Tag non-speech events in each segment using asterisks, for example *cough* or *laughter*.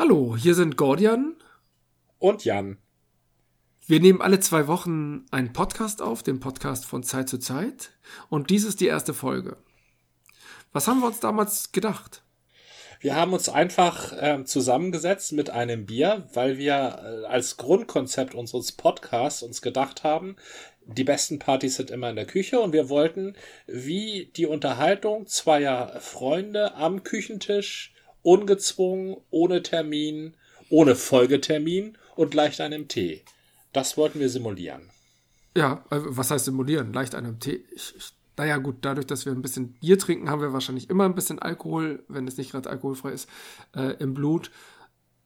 Hallo, hier sind Gordian und Jan. Wir nehmen alle zwei Wochen einen Podcast auf, den Podcast von Zeit zu Zeit. Und dies ist die erste Folge. Was haben wir uns damals gedacht? Wir haben uns einfach äh, zusammengesetzt mit einem Bier, weil wir äh, als Grundkonzept unseres Podcasts uns gedacht haben, die besten Partys sind immer in der Küche und wir wollten wie die Unterhaltung zweier Freunde am Küchentisch ungezwungen, ohne Termin, ohne Folgetermin und leicht einem Tee. Das wollten wir simulieren. Ja, äh, was heißt simulieren? Leicht einem Tee. Ich, ich, naja, gut, dadurch, dass wir ein bisschen Bier trinken, haben wir wahrscheinlich immer ein bisschen Alkohol, wenn es nicht gerade alkoholfrei ist, äh, im Blut,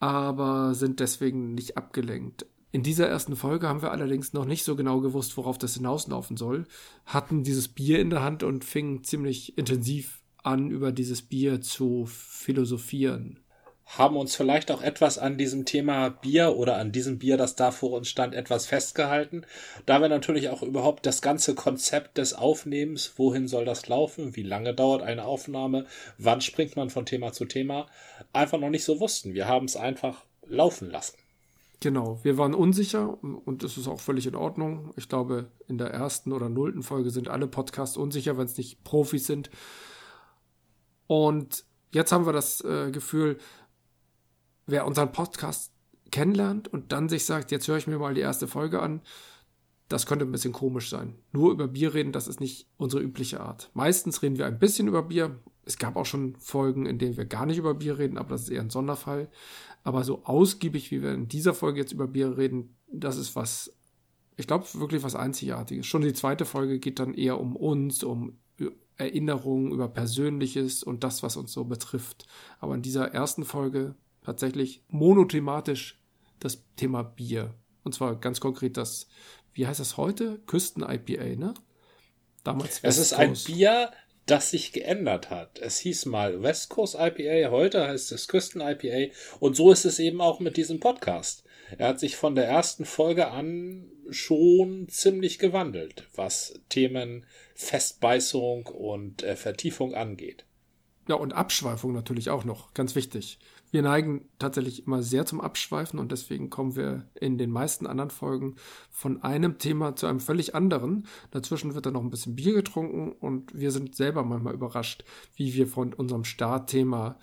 aber sind deswegen nicht abgelenkt. In dieser ersten Folge haben wir allerdings noch nicht so genau gewusst, worauf das hinauslaufen soll, hatten dieses Bier in der Hand und fingen ziemlich intensiv an, über dieses Bier zu philosophieren. Haben uns vielleicht auch etwas an diesem Thema Bier oder an diesem Bier, das da vor uns stand, etwas festgehalten. Da wir natürlich auch überhaupt das ganze Konzept des Aufnehmens, wohin soll das laufen, wie lange dauert eine Aufnahme, wann springt man von Thema zu Thema, einfach noch nicht so wussten. Wir haben es einfach laufen lassen. Genau, wir waren unsicher und es ist auch völlig in Ordnung. Ich glaube, in der ersten oder nullten Folge sind alle Podcasts unsicher, wenn es nicht Profis sind. Und jetzt haben wir das äh, Gefühl, wer unseren Podcast kennenlernt und dann sich sagt, jetzt höre ich mir mal die erste Folge an, das könnte ein bisschen komisch sein. Nur über Bier reden, das ist nicht unsere übliche Art. Meistens reden wir ein bisschen über Bier. Es gab auch schon Folgen, in denen wir gar nicht über Bier reden, aber das ist eher ein Sonderfall. Aber so ausgiebig, wie wir in dieser Folge jetzt über Bier reden, das ist was, ich glaube, wirklich was Einzigartiges. Schon die zweite Folge geht dann eher um uns, um Erinnerungen, über Persönliches und das, was uns so betrifft. Aber in dieser ersten Folge tatsächlich monothematisch das Thema Bier. Und zwar ganz konkret das, wie heißt das heute? Küsten-IPA, ne? Damals Es ist ein Bier, das sich geändert hat. Es hieß mal West Coast IPA, heute heißt es Küsten IPA und so ist es eben auch mit diesem Podcast. Er hat sich von der ersten Folge an schon ziemlich gewandelt, was Themen Festbeißung und äh, Vertiefung angeht. Ja, und Abschweifung natürlich auch noch, ganz wichtig. Wir neigen tatsächlich immer sehr zum Abschweifen und deswegen kommen wir in den meisten anderen Folgen von einem Thema zu einem völlig anderen. Dazwischen wird dann noch ein bisschen Bier getrunken und wir sind selber manchmal überrascht, wie wir von unserem Startthema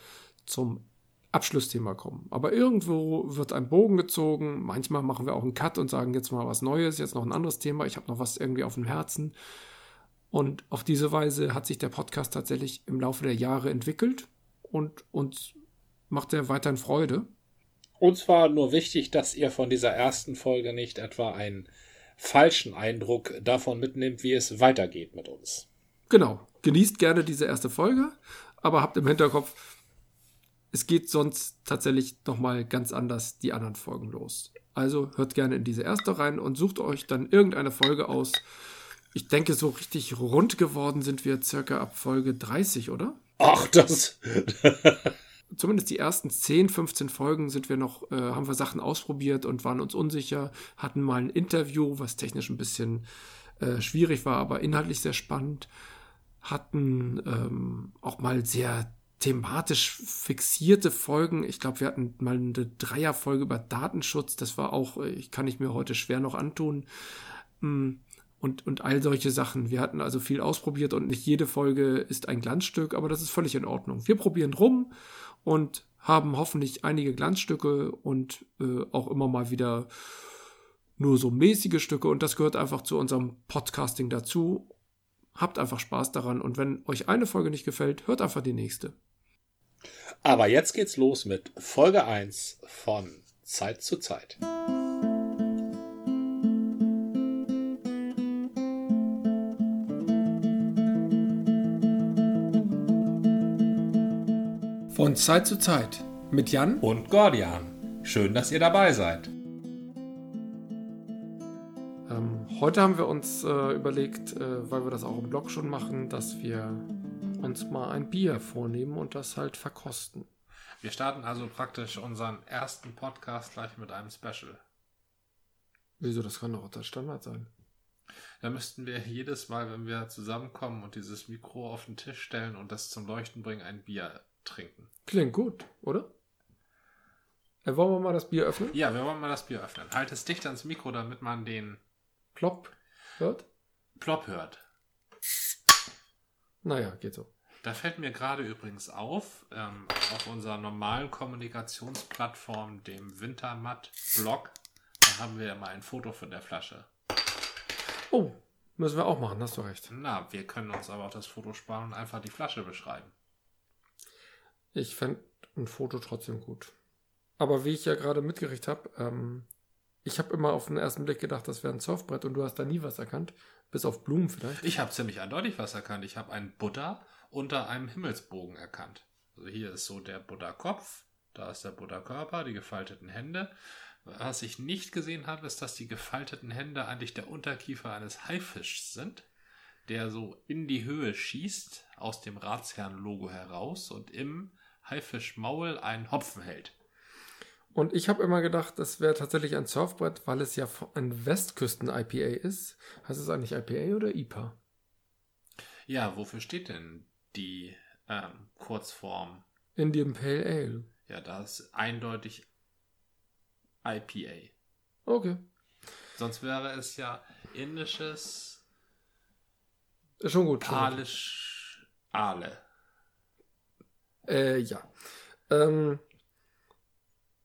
zum Abschlussthema kommen. Aber irgendwo wird ein Bogen gezogen. Manchmal machen wir auch einen Cut und sagen jetzt mal was Neues, jetzt noch ein anderes Thema. Ich habe noch was irgendwie auf dem Herzen. Und auf diese Weise hat sich der Podcast tatsächlich im Laufe der Jahre entwickelt und uns macht er weiterhin Freude. Uns war nur wichtig, dass ihr von dieser ersten Folge nicht etwa einen falschen Eindruck davon mitnehmt, wie es weitergeht mit uns. Genau. Genießt gerne diese erste Folge, aber habt im Hinterkopf, es geht sonst tatsächlich nochmal ganz anders die anderen Folgen los. Also hört gerne in diese erste rein und sucht euch dann irgendeine Folge aus. Ich denke, so richtig rund geworden sind wir circa ab Folge 30, oder? Ach, das. *laughs* Zumindest die ersten 10, 15 Folgen sind wir noch, äh, haben wir Sachen ausprobiert und waren uns unsicher, hatten mal ein Interview, was technisch ein bisschen äh, schwierig war, aber inhaltlich sehr spannend, hatten ähm, auch mal sehr thematisch fixierte Folgen. Ich glaube, wir hatten mal eine Dreierfolge über Datenschutz. Das war auch, äh, ich kann ich mir heute schwer noch antun. Mm, und, und all solche Sachen. Wir hatten also viel ausprobiert und nicht jede Folge ist ein Glanzstück, aber das ist völlig in Ordnung. Wir probieren rum und haben hoffentlich einige Glanzstücke und äh, auch immer mal wieder nur so mäßige Stücke und das gehört einfach zu unserem Podcasting dazu. Habt einfach Spaß daran und wenn euch eine Folge nicht gefällt, hört einfach die nächste. Aber jetzt geht's los mit Folge 1 von Zeit zu Zeit. Von Zeit zu Zeit mit Jan und Gordian. Schön, dass ihr dabei seid. Ähm, heute haben wir uns äh, überlegt, äh, weil wir das auch im Blog schon machen, dass wir uns mal ein Bier vornehmen und das halt verkosten. Wir starten also praktisch unseren ersten Podcast gleich mit einem Special. Wieso, das kann doch der Standard sein. Da müssten wir jedes Mal, wenn wir zusammenkommen und dieses Mikro auf den Tisch stellen und das zum Leuchten bringen, ein Bier trinken. Klingt gut, oder? Äh, wollen wir mal das Bier öffnen? Ja, wir wollen mal das Bier öffnen. Halt es dicht ans Mikro, damit man den Plop hört? Plop hört. Naja, geht so. Da fällt mir gerade übrigens auf, ähm, auf unserer normalen Kommunikationsplattform, dem Wintermatt-Blog, da haben wir ja mal ein Foto von der Flasche. Oh, müssen wir auch machen, hast du recht. Na, wir können uns aber auch das Foto sparen und einfach die Flasche beschreiben. Ich fände ein Foto trotzdem gut. Aber wie ich ja gerade mitgerichtet habe, ähm, ich habe immer auf den ersten Blick gedacht, das wäre ein Surfbrett und du hast da nie was erkannt. Bis auf Blumen vielleicht. Ich habe ziemlich eindeutig was erkannt. Ich habe einen Buddha unter einem Himmelsbogen erkannt. Also hier ist so der Buddha-Kopf, da ist der Buddha-Körper, die gefalteten Hände. Was ich nicht gesehen habe, ist, dass die gefalteten Hände eigentlich der Unterkiefer eines Haifischs sind, der so in die Höhe schießt, aus dem Ratsherrn-Logo heraus und im Haifischmaul einen Hopfen hält. Und ich habe immer gedacht, das wäre tatsächlich ein Surfbrett, weil es ja ein Westküsten-IPA ist. Heißt es eigentlich IPA oder IPA? Ja, wofür steht denn die ähm, Kurzform? Indian Pale Ale. Ja, das ist eindeutig IPA. Okay. Sonst wäre es ja indisches Ist schon gut. Palisch Ale. Äh, ja. Ähm,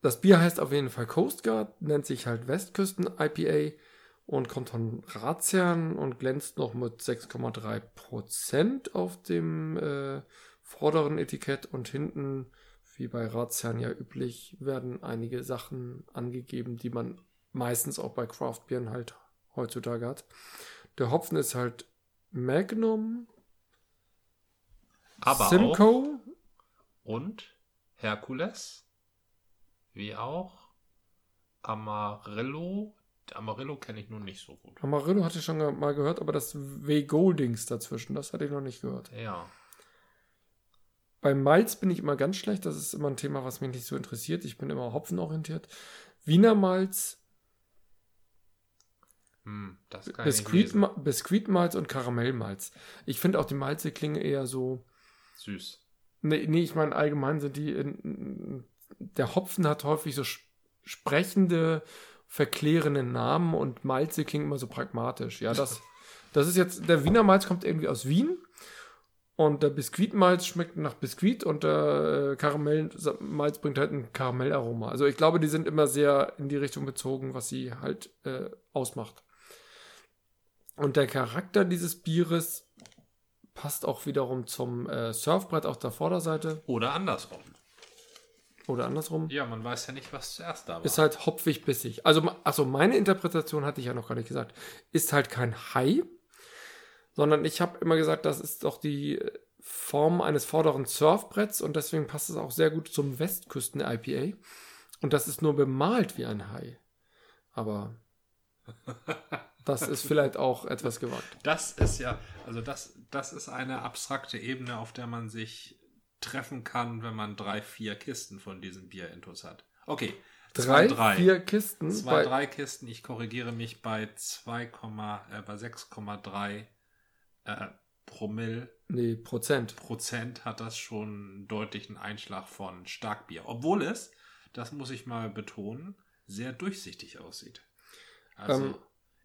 das Bier heißt auf jeden Fall Coast Guard, nennt sich halt Westküsten IPA und kommt von Razian und glänzt noch mit 6,3% auf dem äh, vorderen Etikett und hinten, wie bei Razian ja üblich, werden einige Sachen angegeben, die man meistens auch bei Craftbieren halt heutzutage hat. Der Hopfen ist halt Magnum, Aber Simcoe und Herkules, wie auch Amarillo. Amarillo kenne ich nun nicht so gut. Amarillo hatte ich schon mal gehört, aber das W. Goldings dazwischen, das hatte ich noch nicht gehört. Ja. Bei Malz bin ich immer ganz schlecht, das ist immer ein Thema, was mich nicht so interessiert. Ich bin immer hopfenorientiert. Wiener Malz, Hm, das kann Biskuit. Ma- Biskuitmalz und Karamellmalz. Ich finde auch die Malze klingen eher so. Süß. Nee, nee ich meine, allgemein sind die. In, der Hopfen hat häufig so sprechende, verklärende Namen und Malze klingen immer so pragmatisch. Ja, das, *laughs* das ist jetzt. Der Wiener Malz kommt irgendwie aus Wien. Und der Biskuitmalz schmeckt nach Biskuit und der äh, Karamellmalz bringt halt ein Karamellaroma. Also ich glaube, die sind immer sehr in die Richtung bezogen, was sie halt äh, ausmacht. Und der Charakter dieses Bieres passt auch wiederum zum äh, Surfbrett auf der Vorderseite Oder andersrum. Oder andersrum. Ja, man weiß ja nicht, was zuerst da war. Ist halt hopfig bissig. Also, also meine Interpretation hatte ich ja noch gar nicht gesagt. Ist halt kein Hai, sondern ich habe immer gesagt, das ist doch die äh, Form eines vorderen Surfbretts und deswegen passt es auch sehr gut zum Westküsten IPA. Und das ist nur bemalt wie ein Hai. Aber *laughs* das ist vielleicht auch etwas gewagt. Das ist ja, also das, das ist eine abstrakte Ebene, auf der man sich treffen kann, wenn man drei, vier Kisten von diesem Bier intus hat. Okay. Drei, zwei, drei. vier Kisten. Zwei, drei Kisten. Ich korrigiere mich bei 2, äh, bei 6,3 äh, Promille Nee, Prozent. Prozent hat das schon einen deutlichen Einschlag von Starkbier. Obwohl es, das muss ich mal betonen, sehr durchsichtig aussieht. Also Ähm.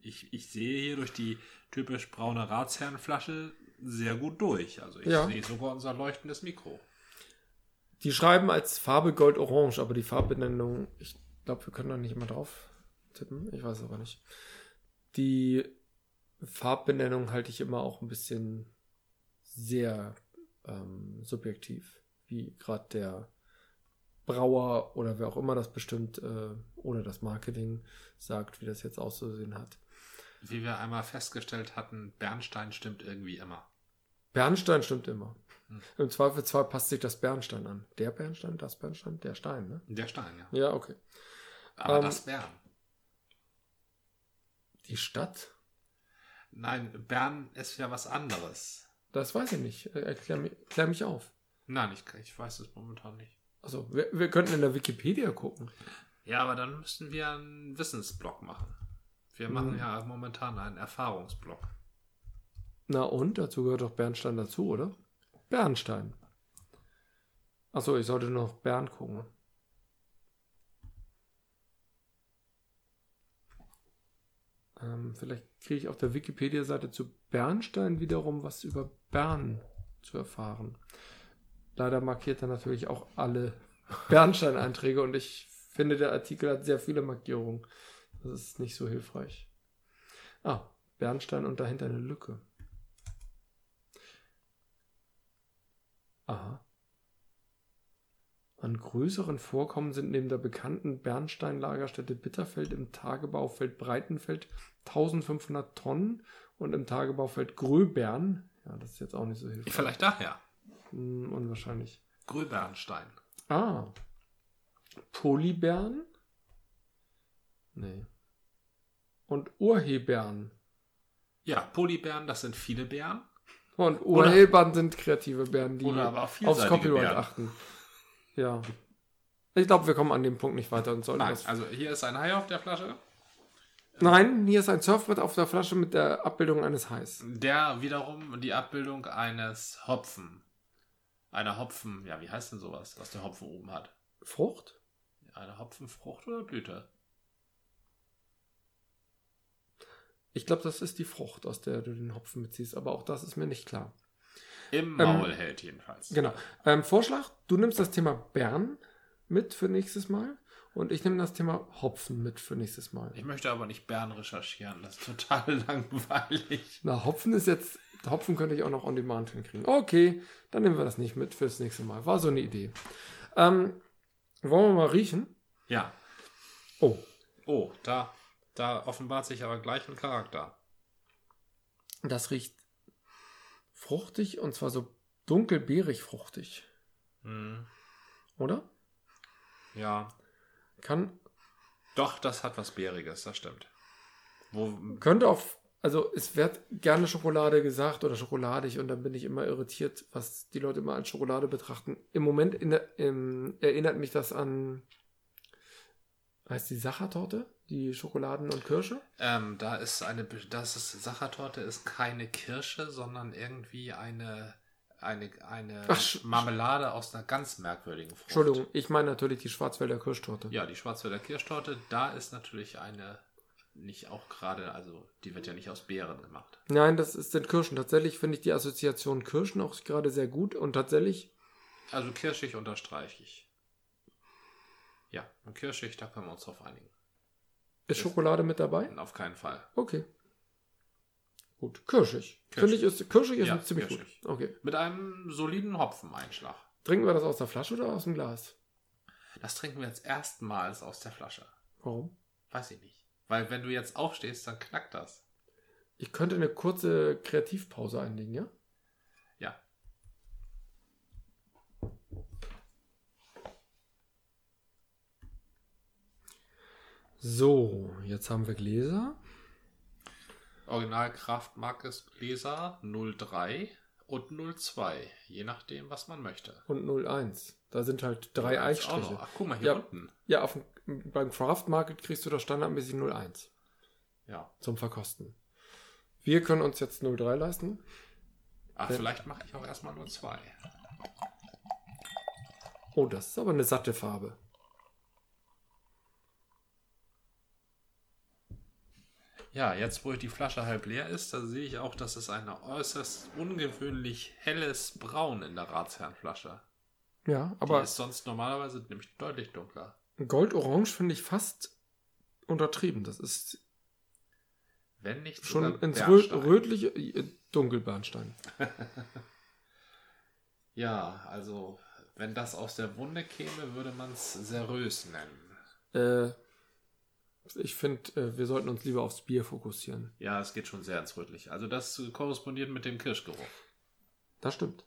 ich, ich sehe hier durch die typisch braune Ratsherrenflasche sehr gut durch. Also ich Ja. sehe sogar unser leuchtendes Mikro. Die schreiben als Farbe Gold-Orange, aber die Farbbenennung, ich glaube, wir können da nicht immer drauf tippen. Ich weiß aber nicht. Die Farbbenennung halte ich immer auch ein bisschen sehr ähm, subjektiv, wie gerade der Brauer oder wer auch immer das bestimmt äh, oder das Marketing sagt, wie das jetzt auszusehen hat. Wie wir einmal festgestellt hatten, Bernstein stimmt irgendwie immer. Bernstein stimmt immer. Im Zweifelsfall passt sich das Bernstein an. Der Bernstein, das Bernstein, der Stein, ne? Der Stein, ja. Ja, okay. Aber Ähm. das Bern. Die Stadt? Nein, Bern ist ja was anderes. Das weiß ich nicht. Äh, Erklär, mi- erklär mich auf. Nein, ich, ich weiß es momentan nicht. Also, wir, wir könnten in der Wikipedia gucken. Ja, aber dann müssten wir einen Wissensblock machen. Wir machen Hm. ja momentan einen Erfahrungsblock. Na und? Dazu gehört doch Bernstein dazu, oder? Bernstein. Achso, ich sollte noch Bern gucken. Ähm, vielleicht kriege ich auf der Wikipedia-Seite zu Bernstein wiederum was über Bern zu erfahren. Leider markiert er natürlich auch alle *laughs* Bernstein-Einträge und ich finde, der Artikel hat sehr viele Markierungen. Das ist nicht so hilfreich. Ah, Bernstein und dahinter eine Lücke. Aha. An größeren Vorkommen sind neben der bekannten Bernstein-Lagerstätte Bitterfeld im Tagebaufeld Breitenfeld 1500 Tonnen und im Tagebaufeld Gröbern. Ja, das ist jetzt auch nicht so hilfreich. Vielleicht daher. Hm, unwahrscheinlich. Gröbernstein. Ah. Polybären? Nee. Und Urhebern. Ja, Polybären, das sind viele Bären. Und Urhebern sind kreative Bären, die aufs Copyright Bären. achten. Ja. Ich glaube, wir kommen an dem Punkt nicht weiter und sollten Nein, das. also hier ist ein Hai auf der Flasche, Nein, hier ist ein Surfbrett auf der Flasche mit der Abbildung eines Hais. der wiederum die Abbildung eines Hopfen. Einer Hopfen, ja, wie heißt denn sowas, was der Hopfen oben hat? Frucht? Eine Hopfenfrucht oder Blüte? Ich glaube, das ist die Frucht, aus der du den Hopfen beziehst, aber auch das ist mir nicht klar. Im Maul hält jedenfalls. Genau. Ähm, Vorschlag, du nimmst das Thema Bern mit für nächstes Mal und ich nehme das Thema Hopfen mit für nächstes Mal. Ich möchte aber nicht Bären recherchieren, das ist total *laughs* langweilig. Na, Hopfen ist jetzt, Hopfen könnte ich auch noch on demand hinkriegen. Okay, dann nehmen wir das nicht mit fürs nächste Mal. War so eine Idee. Ähm, wollen wir mal riechen? Ja. Oh, Oh, da, da offenbart sich aber gleich ein Charakter. das riecht fruchtig und zwar so dunkelbeerig fruchtig, Hm. oder? Ja. Kann, Doch, das hat was Bäriges, das stimmt. Wo, könnte auch, also es wird gerne Schokolade gesagt oder schokoladig und dann bin ich immer irritiert, was die Leute immer als Schokolade betrachten. Im Moment in im, erinnert mich das an, heißt die Sachertorte? Die Schokoladen und Kirsche? ähm, da ist eine, das ist, Sachertorte ist keine Kirsche, sondern irgendwie eine, eine, eine Ach, Marmelade aus einer ganz merkwürdigen Frucht. Entschuldigung, ich meine natürlich die Schwarzwälder Kirschtorte. Ja, die Schwarzwälder Kirschtorte, da ist natürlich eine, nicht auch gerade, also die wird ja nicht aus Beeren gemacht. Nein, das ist sind Kirschen. Tatsächlich finde ich die Assoziation Kirschen auch gerade sehr gut und tatsächlich, Also kirschig unterstreiche ich. Ja, und kirschig, da können wir uns drauf einigen. Ist Schokolade mit dabei? Auf keinen Fall. Okay. Gut, kirschig. Kirschig. Finde ich, ist, kirschig ist Ja, ziemlich kirschig. gut. Okay. Mit einem soliden Hopfeneinschlag. Trinken wir das aus der Flasche oder aus dem Glas? Das trinken wir jetzt erstmals aus der Flasche. Warum? Weiß ich nicht. Weil wenn du jetzt aufstehst, dann knackt das. Ich könnte eine kurze Kreativpause einlegen, ja? Ja. So, jetzt haben wir Gläser. Original Kraft Markes Gläser 03 und 02. Je nachdem, was man möchte. Und 01. Da sind halt drei noch. Ach, guck mal hier Ja. unten. Ja, auf beim Craft Market kriegst du das standardmäßig 01 Ja. zum Verkosten. Wir können uns jetzt 03 leisten. Ach, vielleicht mache ich auch erstmal 02. Oh, das ist aber eine satte Farbe. Ja, jetzt wo die Flasche halb leer ist, da sehe ich auch, dass es ein äußerst ungewöhnlich helles Braun in der Ratsherrenflasche. Ja, Aber die ist sonst normalerweise nämlich deutlich dunkler. Gold-Orange finde ich fast untertrieben. Das ist Wenn nicht schon ins Rö Bernstein. rötliche äh, Dunkelbernstein. *laughs* Ja, also wenn das aus der Wunde käme, würde man es serös nennen. Äh, ich finde, äh, wir sollten uns lieber aufs Bier fokussieren. Ja, es geht schon sehr ins Rötliche. Also das äh, korrespondiert mit dem Kirschgeruch. Das stimmt.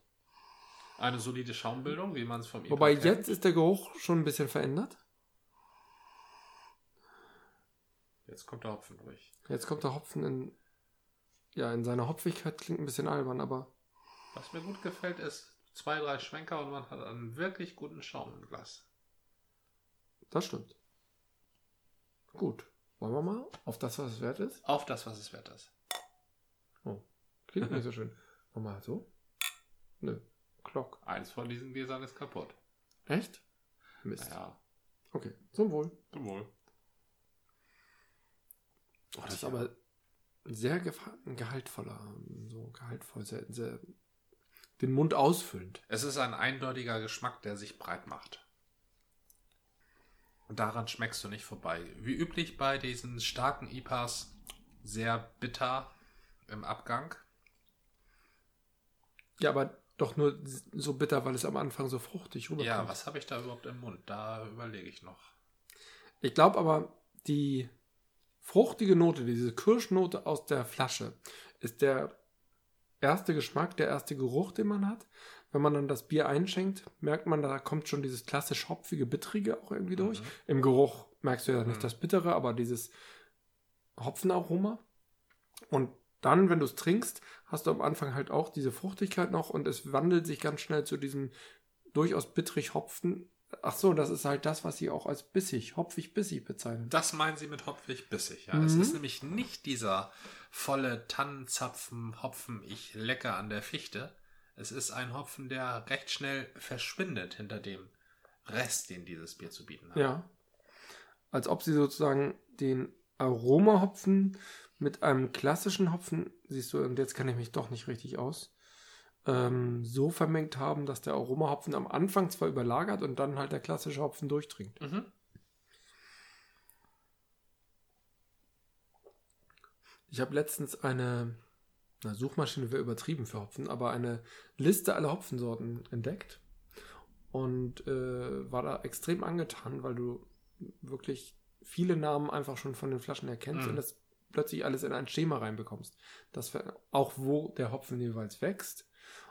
Eine solide Schaumbildung, wie man es vom IPA Wobei kennt. jetzt ist der Geruch schon ein bisschen verändert. Jetzt kommt der Hopfen durch. Jetzt kommt der Hopfen in, ja, in seiner Hopfigkeit klingt ein bisschen albern, aber Was mir gut gefällt, ist zwei, drei Schwenker und man hat einen wirklich guten Schaum im Glas. das stimmt. Gut. Wollen wir mal auf das, was es wert ist? Auf das, was es wert ist. Oh, klingt nicht so schön. Wollen wir mal so? Nö. Glock. Eins von diesen Gläsern ist kaputt. Echt? Mist. Ja, Okay, zum Wohl. zum Wohl. Oh, das ist aber sehr gehaltvoller, so gehaltvoll, sehr, sehr den Mund ausfüllend. Es ist ein eindeutiger Geschmack, der sich breit macht. Daran schmeckst du nicht vorbei. Wie üblich bei diesen starken IPAs, sehr bitter im Abgang. Ja, aber doch nur so bitter, weil es am Anfang so fruchtig rüberkommt. Ja, was habe ich da überhaupt im Mund? Da überlege ich noch. Ich glaube aber, die fruchtige Note, diese Kirschnote aus der Flasche, ist der erste Geschmack, der erste Geruch, den man hat. Wenn man dann das Bier einschenkt, merkt man, da kommt schon dieses klassisch hopfige, bittrige auch irgendwie durch. Mhm. Im Geruch merkst du ja nicht mhm. das Bittere, aber dieses Hopfenaroma. Und dann, wenn du es trinkst, hast du am Anfang halt auch diese Fruchtigkeit noch und es wandelt sich ganz schnell zu diesem durchaus bittrig Hopfen. Ach so, das ist halt das, was sie auch als bissig, hopfig-bissig bezeichnen. Das meinen sie mit hopfig-bissig, ja. Mhm. Es ist nämlich nicht dieser volle Tannenzapfen Hopfen, ich lecke an der Fichte. Es ist ein Hopfen, der recht schnell verschwindet hinter dem Rest, den dieses Bier zu bieten hat. Ja. Als ob sie sozusagen den Aromahopfen mit einem klassischen Hopfen, siehst du, und jetzt kenne ich mich doch nicht richtig aus, ähm, so vermengt haben, dass der Aromahopfen am Anfang zwar überlagert und dann halt der klassische Hopfen durchdringt. Mhm. Ich habe letztens eine, na, Suchmaschine wäre übertrieben für Hopfen, aber eine Liste aller Hopfensorten entdeckt und äh, war da extrem angetan, weil du wirklich viele Namen einfach schon von den Flaschen erkennst mhm. und das plötzlich alles in ein Schema reinbekommst. Das auch wo der Hopfen jeweils wächst,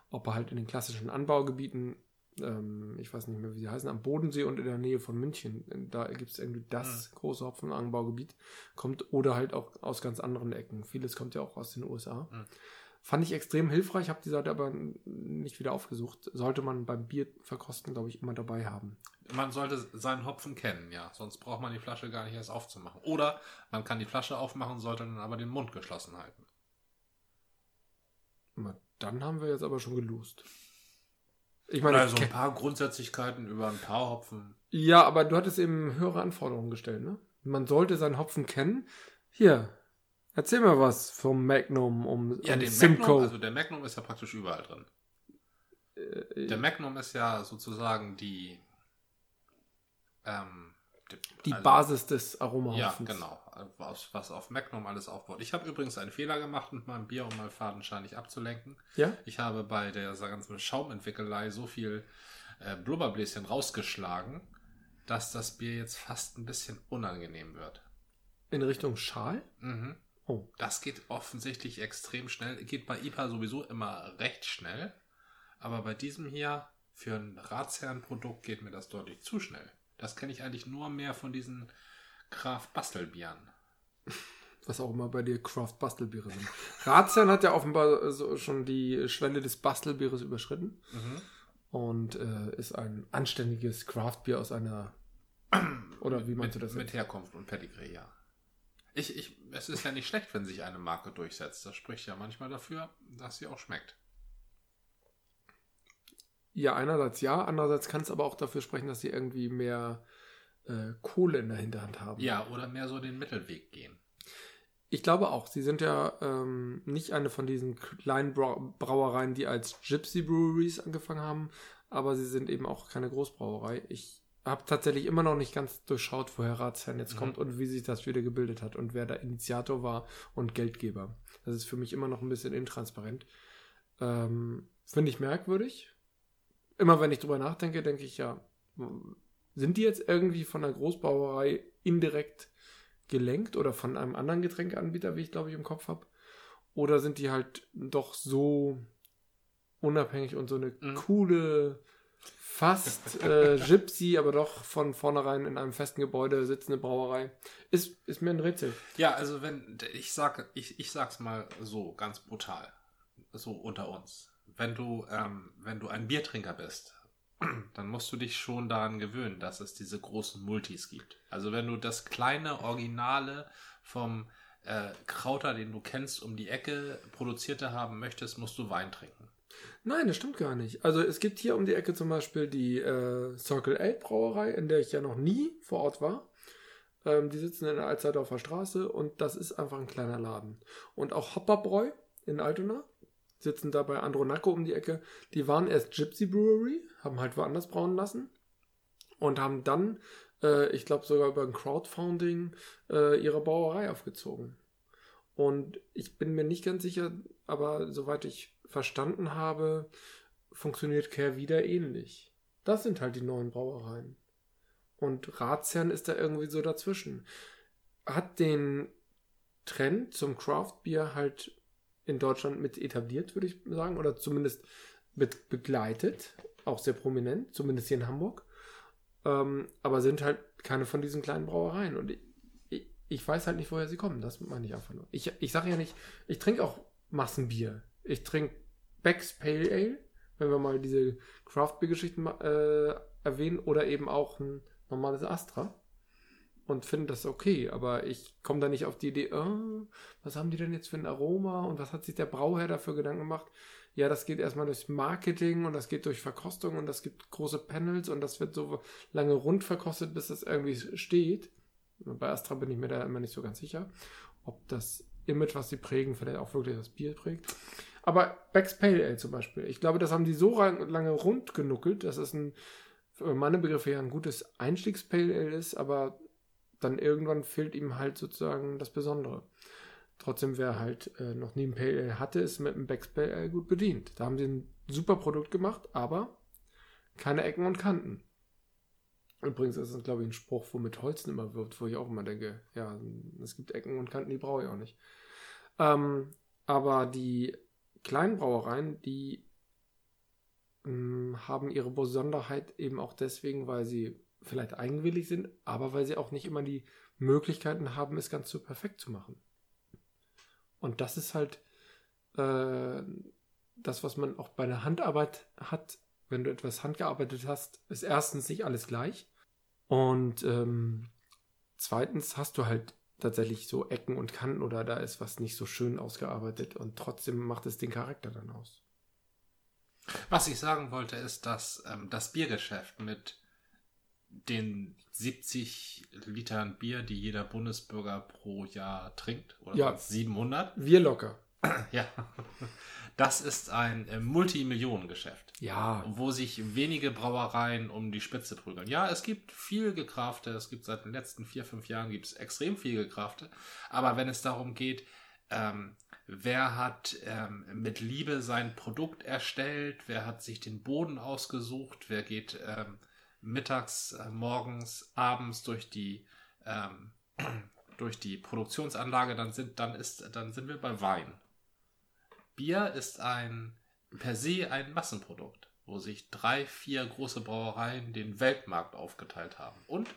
ob er halt in den klassischen Anbaugebieten, ähm, ich weiß nicht mehr, wie sie heißen, am Bodensee und in der Nähe von München, da gibt es irgendwie das mhm. große Hopfenanbaugebiet, kommt oder halt auch aus ganz anderen Ecken. Vieles kommt ja auch aus den USA. Mhm. Fand ich extrem hilfreich, habe die Seite aber nicht wieder aufgesucht. Sollte man beim Bier verkosten, glaube ich, immer dabei haben. Man sollte seinen Hopfen kennen, ja. Sonst braucht man die Flasche gar nicht erst aufzumachen. Oder man kann die Flasche aufmachen, sollte dann aber den Mund geschlossen halten. Dann haben wir jetzt aber schon gelost. Ich meine, also ein paar Grundsätzlichkeiten über ein paar Hopfen. Ja, aber du hattest eben höhere Anforderungen gestellt, ne? Man sollte seinen Hopfen kennen. Hier, Erzähl mal was vom Magnum um, ja, um den Simcoe. Magnum, also der Magnum ist ja praktisch überall drin. Äh, der Magnum ist ja sozusagen die ähm, die, also, Basis des Aromahopfens. Ja, genau. Was, was auf Magnum alles aufbaut. Ich habe übrigens einen Fehler gemacht mit meinem Bier, um mal fadenscheinig abzulenken. Ja? Ich habe bei der ganzen Schaumentwickelei so viel äh, Blubberbläschen rausgeschlagen, dass das Bier jetzt fast ein bisschen unangenehm wird. In Richtung Schal? Mhm. Oh. Das geht offensichtlich extrem schnell. Geht bei IPA sowieso immer recht schnell. Aber bei diesem hier, für ein Ratsherrenprodukt, geht mir das deutlich zu schnell. Das kenne ich eigentlich nur mehr von diesen Kraft-Bastelbieren. *laughs* Was auch immer bei dir Craft-Bastelbiere sind. Ratsherren hat ja offenbar so schon die Schwelle des Bastelbieres überschritten. Mhm. Und äh, ist ein anständiges Craft-Bier aus einer. *clears throat* Oder wie meinst du das? Mit Herkunft und Pedigree, ja. Ich, ich, es ist ja nicht schlecht, wenn sich eine Marke durchsetzt. Das spricht ja manchmal dafür, dass sie auch schmeckt. Ja, einerseits ja, andererseits kann es aber auch dafür sprechen, dass sie irgendwie mehr äh, Kohle in der Hinterhand haben. Ja, oder mehr so den Mittelweg gehen. Ich glaube auch, sie sind ja ähm, nicht eine von diesen kleinen Brauereien, die als Gypsy Breweries angefangen haben, aber sie sind eben auch keine Großbrauerei. Ich habe tatsächlich immer noch nicht ganz durchschaut, woher Ratsherrn jetzt mhm. kommt und wie sich das wieder gebildet hat und wer der Initiator war und Geldgeber. Das ist für mich immer noch ein bisschen intransparent. Ähm, Finde ich merkwürdig. Immer wenn ich drüber nachdenke, denke ich ja, sind die jetzt irgendwie von der Großbrauerei indirekt gelenkt oder von einem anderen Getränkeanbieter, wie ich glaube ich im Kopf habe? Oder sind die halt doch so unabhängig und so eine mhm. coole fast äh, *laughs* Gypsy, aber doch von vornherein in einem festen Gebäude sitzende Brauerei. Ist, ist mir ein Rätsel. Ja, also wenn, ich sag, ich, ich sag's mal so, ganz brutal. So unter uns. Wenn du, ähm, wenn du ein Biertrinker bist, *clears throat* dann musst du dich schon daran gewöhnen, dass es diese großen Multis gibt. Also wenn du das kleine Originale vom äh, Krauter, den du kennst, um die Ecke produzierte haben möchtest, musst du Wein trinken. Nein, das stimmt gar nicht. Also es gibt hier um die Ecke zum Beispiel die äh, Circle 8 Brauerei, in der ich ja noch nie vor Ort war. Ähm, die sitzen in der Alsterdorfer Straße und das ist einfach ein kleiner Laden. Und auch Hopperbräu in Altona sitzen da bei Andronaco um die Ecke. Die waren erst Gypsy Brewery, haben halt woanders brauen lassen und haben dann, äh, ich glaube sogar über ein Crowdfunding, äh, ihre Brauerei aufgezogen. Und ich bin mir nicht ganz sicher, aber soweit ich verstanden habe, funktioniert Care wieder ähnlich. Das sind halt die neuen Brauereien. Und Ratsherrn ist da irgendwie so dazwischen. Hat den Trend zum Craft Beer halt in Deutschland mit etabliert, würde ich sagen, oder zumindest mit begleitet, auch sehr prominent, zumindest hier in Hamburg. Ähm, aber sind halt keine von diesen kleinen Brauereien. Und ich, ich, weiß halt nicht, woher sie kommen. Das meine ich einfach nur. Ich, ich sage ja nicht, ich trinke auch Massenbier. Ich trinke Beck's Pale Ale, wenn wir mal diese Craft Beer Geschichten äh, erwähnen, oder eben auch ein normales Astra und finde das okay, aber ich komme da nicht auf die Idee, oh, was haben die denn jetzt für ein Aroma und was hat sich der Brauherr dafür Gedanken gemacht? Ja, das geht erstmal durchs Marketing und das geht durch Verkostung und das gibt große Panels und das wird so lange rund verkostet, bis das irgendwie steht. Bei Astra bin ich mir da immer nicht so ganz sicher, ob das Image, was sie prägen, vielleicht auch wirklich das Bier prägt. Aber Beck's Pale Ale zum Beispiel, ich glaube, das haben die so lange rund genuckelt, dass es ein, für meine Begriffe ja ein gutes Einstiegs-Pale Ale ist, aber dann irgendwann fehlt ihm halt sozusagen das Besondere. Trotzdem, wer halt äh, noch nie ein Pale Ale hatte, ist mit dem Becks Pale Ale gut bedient. Da haben sie ein super Produkt gemacht, aber keine Ecken und Kanten. Übrigens ist das, glaube ich, ein Spruch, wo mit Holzen immer wirbt, wo ich auch immer denke, ja, es gibt Ecken und Kanten, die brauche ich auch nicht. Ähm, aber die kleinen Brauereien, die ähm, haben ihre Besonderheit eben auch deswegen, weil sie vielleicht eigenwillig sind, aber weil sie auch nicht immer die Möglichkeiten haben, es ganz so perfekt zu machen. Und das ist halt äh, das, was man auch bei der Handarbeit hat. Wenn du etwas handgearbeitet hast, ist erstens nicht alles gleich. Und ähm, zweitens hast du halt tatsächlich so Ecken und Kanten oder da ist was nicht so schön ausgearbeitet und trotzdem macht es den Charakter dann aus. Was ich sagen wollte, ist, dass ähm, das Biergeschäft mit den 70 Litern Bier, die jeder Bundesbürger pro Jahr trinkt, oder ja. 700? Wir locker. Ja, das ist ein äh, Multimillionengeschäft. Ja. Wo sich wenige Brauereien um die Spitze prügeln. Ja, es gibt viel Gekrafte. Es gibt seit den letzten vier, fünf Jahren gibt es extrem viel Gekrafte. Aber wenn es darum geht, ähm, wer hat ähm, mit Liebe sein Produkt erstellt, wer hat sich den Boden ausgesucht, wer geht ähm, mittags, äh, morgens, abends durch die ähm, *clears throat* durch die Produktionsanlage, dann sind dann ist dann sind wir bei Wein. Bier ist ein per se ein Massenprodukt, wo sich drei, vier große Brauereien den Weltmarkt aufgeteilt haben. Und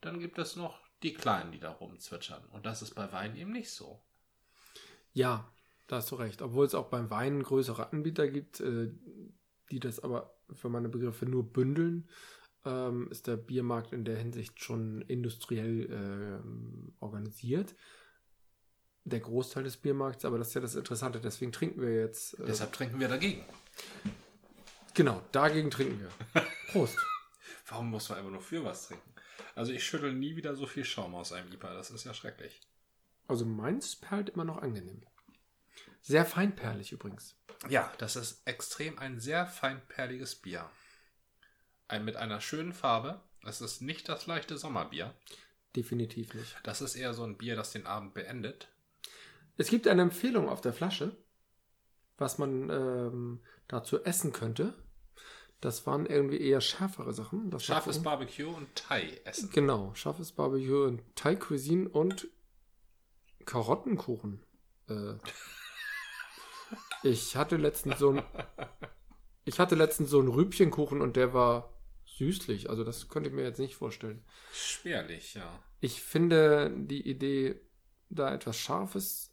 dann gibt es noch die kleinen, die da rumzwitschern. Und das ist bei Wein eben nicht so. Ja, da hast du recht. Obwohl es auch beim Wein größere Anbieter gibt, äh, die das aber für meine Begriffe nur bündeln ähm, ist der Biermarkt in der Hinsicht schon industriell äh, organisiert. Der Großteil des Biermarkts, aber das ist ja das Interessante, deswegen trinken wir jetzt. Äh, Deshalb trinken wir dagegen. Genau, dagegen trinken wir. *laughs* Prost. Warum muss man einfach nur für was trinken? Also ich schüttel nie wieder so viel Schaum aus einem IPA, das ist ja schrecklich. Also meins perlt immer noch angenehm. Sehr feinperlig übrigens. Ja, das ist extrem ein sehr feinperliges Bier. Ein, mit einer schönen Farbe. Es ist nicht das leichte Sommerbier. Definitiv nicht. Das ist eher so ein Bier, das den Abend beendet. Es gibt eine Empfehlung auf der Flasche, was man ähm, dazu essen könnte. Das waren irgendwie eher schärfere Sachen. Das scharfes Barbecue und Thai essen. Genau, scharfes Barbecue und Thai Cuisine und Karottenkuchen. Äh, *laughs* ich hatte letztens so ein ich hatte letztens so einen Rübchenkuchen und der war süßlich. Also das könnte ich mir jetzt nicht vorstellen. Spärlich, ja. Ich finde die Idee, da etwas Scharfes,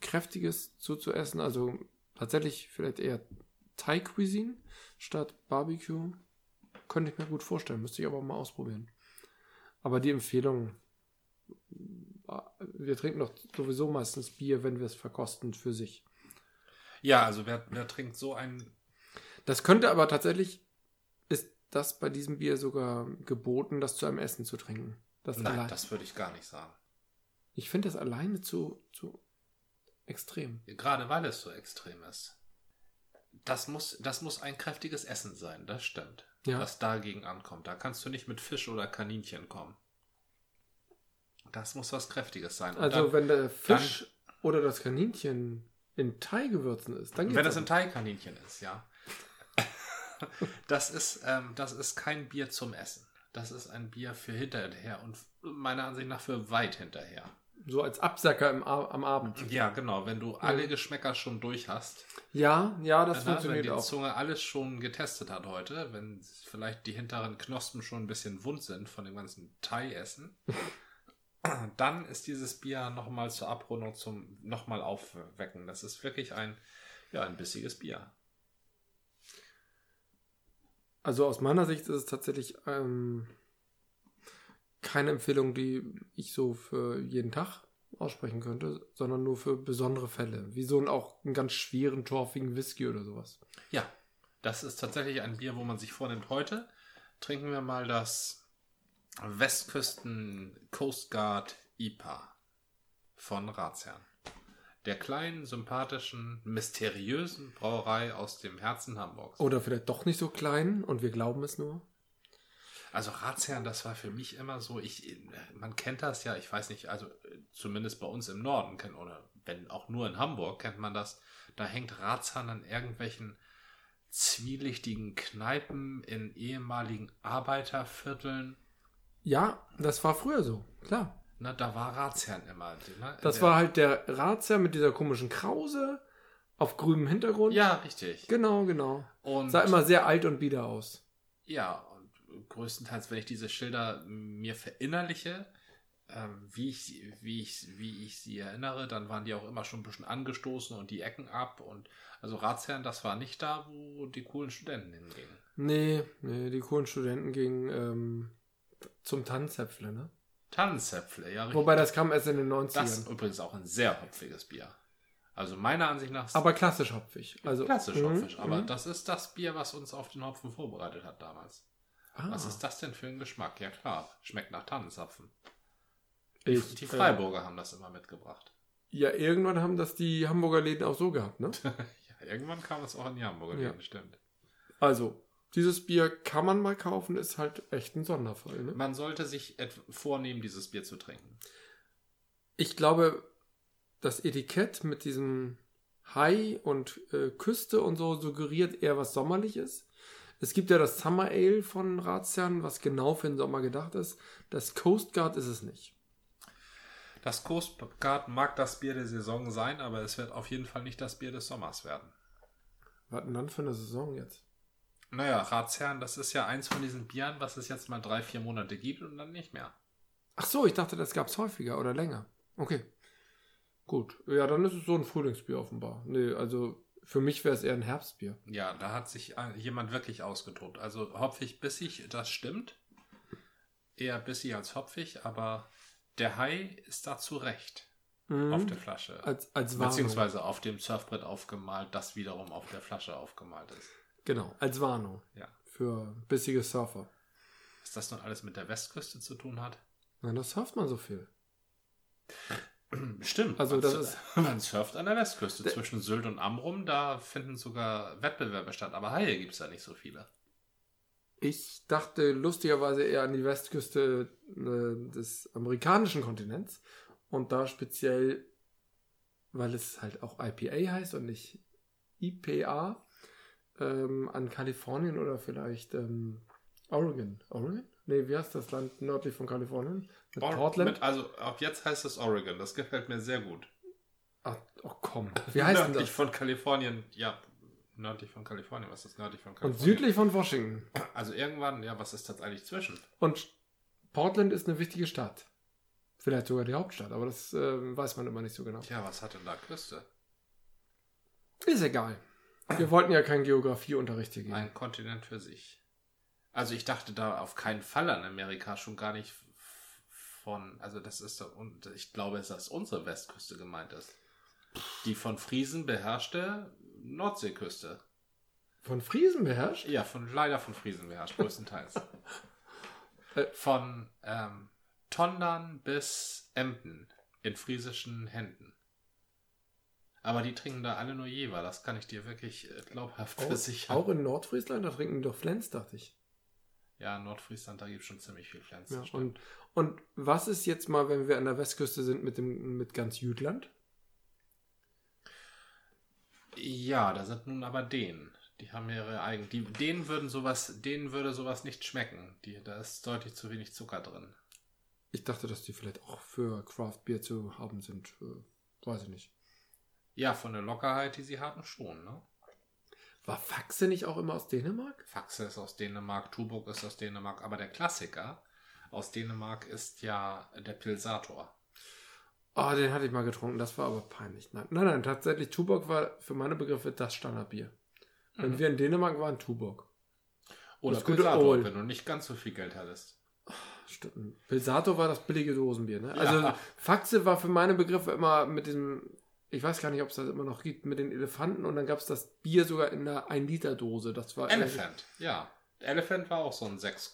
Kräftiges zuzuessen, also tatsächlich vielleicht eher Thai Cuisine statt Barbecue, könnte ich mir gut vorstellen. Müsste ich aber mal ausprobieren. Aber die Empfehlung, wir trinken doch sowieso meistens Bier, wenn wir es verkosten für sich. Ja, also wer, wer trinkt so ein. Das könnte aber tatsächlich das bei diesem Bier sogar geboten, das zu einem Essen zu trinken. Das Nein, allein- das würde ich gar nicht sagen. ich finde das alleine zu, zu extrem. Gerade weil es so extrem ist. Das muss, das muss ein kräftiges Essen sein, das stimmt. Ja. Was dagegen ankommt. Da kannst du nicht mit Fisch oder Kaninchen kommen. Das muss was Kräftiges sein. Und Also dann, wenn der Fisch oder das Kaninchen in Thai-Gewürzen ist, dann geht's wenn das ein Thai-Kaninchen ist, ja. *laughs* das, ist, ähm, das ist kein Bier zum Essen. Das ist ein Bier für hinterher und meiner Ansicht nach für weit hinterher. so als Absacker im, am Abend. Ja, genau. Wenn du alle Geschmäcker schon durch hast, Ja, ja, das Na, wenn funktioniert die auch. Zunge alles schon getestet hat heute, wenn vielleicht die hinteren Knospen schon ein bisschen wund sind von dem ganzen Thai-Essen, *clears throat* dann ist dieses Bier nochmal zur Abrundung zum nochmal aufwecken. Das ist wirklich ein, ja, ein bissiges Bier. Also aus meiner Sicht ist es tatsächlich ähm, keine Empfehlung, die ich so für jeden Tag aussprechen könnte, sondern nur für besondere Fälle. Wie so ein auch einen ganz schweren, torfigen Whisky oder sowas. Ja, das ist tatsächlich ein Bier, wo man sich vornimmt. Heute trinken wir mal das Westküsten Coast Guard IPA von Ratsherrn. Der kleinen, sympathischen, mysteriösen Brauerei aus dem Herzen Hamburgs. Oder vielleicht doch nicht so klein und wir glauben es nur. Also Ratsherrn, das war für mich immer so, ich, man kennt das ja, ich weiß nicht, also zumindest bei uns im Norden kennt, oder wenn auch nur in Hamburg kennt man das, da hängt Ratsherrn an irgendwelchen zwielichtigen Kneipen in ehemaligen Arbeitervierteln. Ja, das war früher so, klar. Na, da war Ratsherrn immer. Ne? Das Der- war halt der Ratsherr mit dieser komischen Krause auf grünem Hintergrund. Ja, richtig. Genau, genau. Und Sah immer sehr alt und bieder aus. Ja, und größtenteils, wenn ich diese Schilder mir verinnerliche, ähm, wie, ich, sie- wie, ich, wie ich sie erinnere, dann waren die auch immer schon ein bisschen angestoßen und die Ecken ab. Und also Ratsherren, das war nicht da, wo die coolen Studenten hingingen. Nee, nee, die coolen Studenten gingen ähm, zum Tannenzäpfle, ne? Tannenzäpfle, ja, richtig. Wobei das kam erst in den 90ern. das ist übrigens auch ein sehr hopfiges Bier. Also meiner Ansicht nach aber klassisch hopfig. Also, klassisch mhm, hopfig. Aber mhm. das ist das Bier, was uns auf den Hopfen vorbereitet hat damals. ah, Was ist das denn für ein Geschmack? Ja klar, schmeckt nach Tannenzapfen. ich, Die äh, Freiburger haben das immer mitgebracht. Ja, irgendwann haben das die Hamburger Läden auch so gehabt, ne? *laughs* Ja, irgendwann kam es auch in die Hamburger Ja. Läden, stimmt. Also, dieses Bier kann man mal kaufen, ist halt echt ein Sonderfall, ne? Man sollte sich vornehmen, dieses Bier zu trinken. Ich glaube, das Etikett mit diesem Hai und äh, Küste und so suggeriert eher was Sommerliches. Es gibt ja das Summer Ale von Ratsherrn, was genau für den Sommer gedacht ist. Das Coast Guard ist es nicht. Das Coast Guard mag das Bier der Saison sein, aber es wird auf jeden Fall nicht das Bier des Sommers werden. Was denn dann für eine Saison jetzt? Naja, Ratsherren, das ist ja eins von diesen Bieren, was es jetzt mal drei, vier Monate gibt und dann nicht mehr. Ach so, ich dachte, das gab es häufiger oder länger. Okay. Gut. Ja, dann ist es so ein Frühlingsbier offenbar. Nee, also für mich wäre es eher ein Herbstbier. Ja, da hat sich jemand wirklich ausgetobt. Also hopfig, bissig, das stimmt. Eher bissig als hopfig, aber der Hai ist da zu Recht Mhm. auf der Flasche. Als, als Warnung. Beziehungsweise auf dem Surfbrett aufgemalt, das wiederum auf der Flasche aufgemalt ist. Genau, als Warnung. Ja. Für bissige Surfer. Was das nun alles mit der Westküste zu tun hat? Nein, das surft man so viel. Stimmt. Also man, das ist- *laughs* man surft an der Westküste. Zwischen Sylt und Amrum, da finden sogar Wettbewerbe statt. Aber Haie gibt es da nicht so viele. Ich dachte lustigerweise eher an die Westküste äh, des amerikanischen Kontinents und da speziell, weil es halt auch IPA heißt und nicht IPA, ähm, an Kalifornien oder vielleicht ähm, Oregon. Oregon? Nee, wie heißt das Land nördlich von Kalifornien? Mit Or- Portland? Mit, also ab jetzt heißt es Oregon. Das gefällt mir sehr gut. Ach, oh komm. Wie heißt denn nördlich das? von Kalifornien. Ja, nördlich von Kalifornien. Was ist nördlich von Und Kalifornien? südlich von Washington. Also irgendwann, ja, was ist das eigentlich zwischen? Und Portland ist eine wichtige Stadt. Vielleicht sogar die Hauptstadt, aber das äh, weiß man immer nicht so genau. Tja, was hat denn da Küste? Ist egal. Wir wollten ja keinen Geografieunterricht hier geben. Ein Kontinent für sich. Also ich dachte da auf keinen Fall an Amerika, schon gar nicht von, also das ist, doch- und ich glaube, dass unsere Westküste gemeint ist. Die von Friesen beherrschte Nordseeküste. Von Friesen beherrscht? Ja, von, leider von Friesen beherrscht, größtenteils. *laughs* Äh. von ähm, Tondern bis Emden in friesischen Händen. Aber die trinken da alle nur Jever, das kann ich dir wirklich äh, glaubhaft Auch, versichern. auch in Nordfriesland, da trinken die doch Flens, dachte ich. Ja, in Nordfriesland, da gibt es schon ziemlich viel Pflanzen. Ja, und, und was ist jetzt mal, wenn wir an der Westküste sind mit, dem, mit ganz Jütland? ja, da sind nun aber Dänen. Die haben ihre eigenen. Die, denen würden sowas, denen würde sowas nicht schmecken. Die, da ist deutlich zu wenig Zucker drin. Ich dachte, dass die vielleicht auch für Craft Beer zu haben sind. Äh, weiß ich nicht. Ja, von der Lockerheit, die sie haben, schon, ne? War Faxe nicht auch immer aus Dänemark? Faxe ist aus Dänemark, Tuborg ist aus Dänemark, aber der Klassiker aus Dänemark ist ja der Pilsator. Ah, den hatte ich mal getrunken, das war aber peinlich. Nein, nein, nein tatsächlich, Tuborg war für meine Begriffe das Standardbier. Wenn wir in Dänemark waren, Tuborg. Oder Das Pilsator, Old. wenn du nicht ganz so viel Geld hattest. Stimmt. Pilsato war das billige Dosenbier, ne? Also Ja. Faxe war für meine Begriffe immer mit diesem, ich weiß gar nicht, ob es das immer noch gibt, mit den Elefanten und dann gab es das Bier sogar in einer 1-Liter-Dose. Das war Elephant, ja. Elephant war auch so ein 6,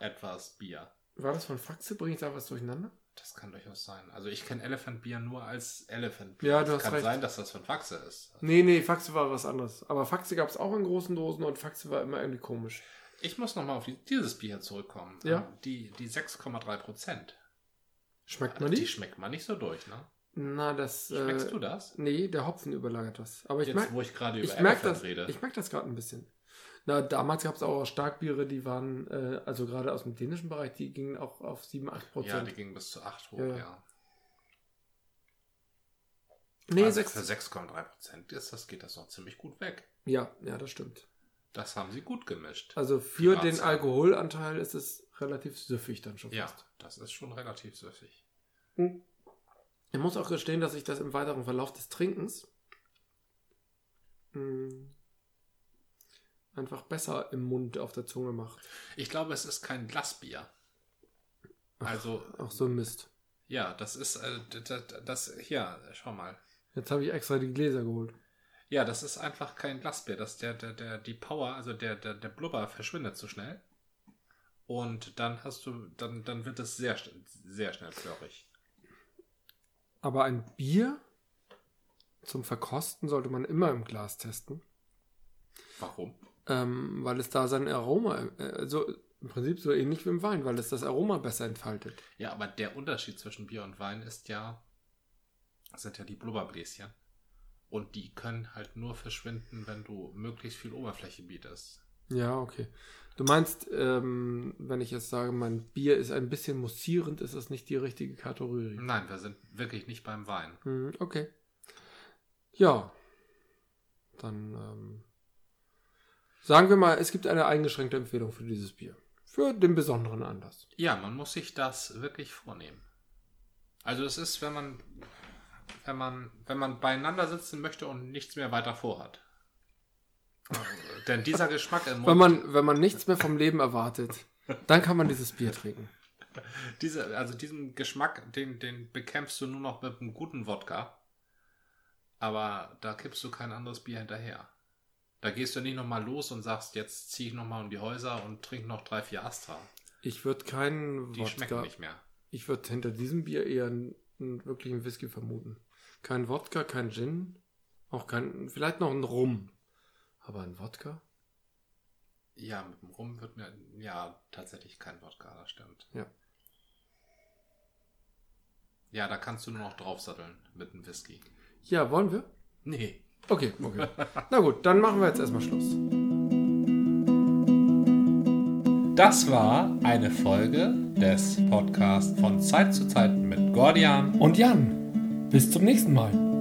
etwas Bier. War das von Faxe? Bringe ich da was durcheinander? Das kann durchaus sein. Also ich kenne Elephant Bier nur als Elephant Bier. Ja, du Es hast kann recht. sein, dass das von Faxe ist. Nee, nee, Faxe war was anderes. Aber Faxe gab es auch in großen Dosen und Faxe war immer irgendwie komisch. Ich muss nochmal auf die, dieses Bier zurückkommen. Ja. Ähm, Die, die 6,3 Prozent. Schmeckt man Die die? schmeckt man nicht so durch, ne? Na, das. Schmeckst äh, du das? Nee, der Hopfen überlagert das. Aber ich Jetzt, merke wo ich gerade über ich merk das, rede. ich merk das gerade ein bisschen. Na, damals gab es auch Starkbiere, die waren, äh, also gerade aus dem dänischen Bereich, die gingen auch auf 7, 8% ja, Prozent. die ging bis zu 8 hoch, Ja, ja. ja. nee, also 6. für 6,3 Prozent ist das, geht das noch ziemlich gut weg. Ja, ja, das stimmt. Das haben sie gut gemischt. Also für den. Alkoholanteil ist es relativ süffig dann schon ja, fast. das ist schon relativ süffig. Ich muss auch gestehen, dass ich das im weiteren Verlauf des Trinkens mh, einfach besser im Mund auf der Zunge macht. Ich glaube, es ist kein Glasbier. Also, Auch so ein Mist. ja, das ist, äh, das, das, hier, schau mal. Jetzt habe ich extra die Gläser geholt. Ja, das ist einfach kein Glasbier. Das der, der, der, die Power, also der, der, der Blubber verschwindet zu schnell. Und dann hast du, dann, dann wird es sehr, schnell- sehr schnell flörig. Aber ein Bier zum Verkosten sollte man immer im Glas testen, Warum? ähm, weil es da sein Aroma, also im Prinzip so ähnlich wie im Wein, weil es das Aroma besser entfaltet. Ja, aber der Unterschied zwischen Bier und Wein ist ja, sind ja die Blubberbläschen. Und die können halt nur verschwinden, wenn du möglichst viel Oberfläche bietest. Ja, okay. Du meinst, ähm, wenn ich jetzt sage, mein Bier ist ein bisschen mussierend, ist das nicht die richtige Kategorie? Nein, wir sind wirklich nicht beim Wein. Hm, okay. Ja. Dann ähm, sagen wir mal, es gibt eine eingeschränkte Empfehlung für dieses Bier. Für den besonderen Anlass. Ja, man muss sich das wirklich vornehmen. Also es ist, wenn man, wenn man, wenn man beieinander sitzen möchte und nichts mehr weiter vorhat. Denn dieser Geschmack im Mund, Wenn man, wenn man nichts mehr vom Leben erwartet, dann kann man dieses Bier trinken. *laughs* diese, also diesen Geschmack, den, den bekämpfst du nur noch mit einem guten Wodka. Aber da kippst du kein anderes Bier hinterher. Da gehst du nicht nochmal los und sagst, jetzt ziehe ich nochmal um die Häuser und trink noch drei, vier Astra. Ich würde keinen Die schmecken Wodka. nicht mehr. Ich würde hinter diesem Bier eher einen, einen wirklichen Whisky vermuten. Kein Wodka, kein Gin, auch kein, vielleicht noch ein Rum. Aber ein Wodka? Ja, mit dem Rum wird mir, ja, tatsächlich kein Wodka, das stimmt. Ja. Ja, da kannst du nur noch draufsatteln mit einem Whisky. Ja, wollen wir? Nee. Okay, okay. *laughs* Na gut, dann machen wir jetzt erstmal Schluss. Das war eine Folge des Podcasts von Zeit zu Zeit mit Gordian. Und Jan, bis zum nächsten Mal.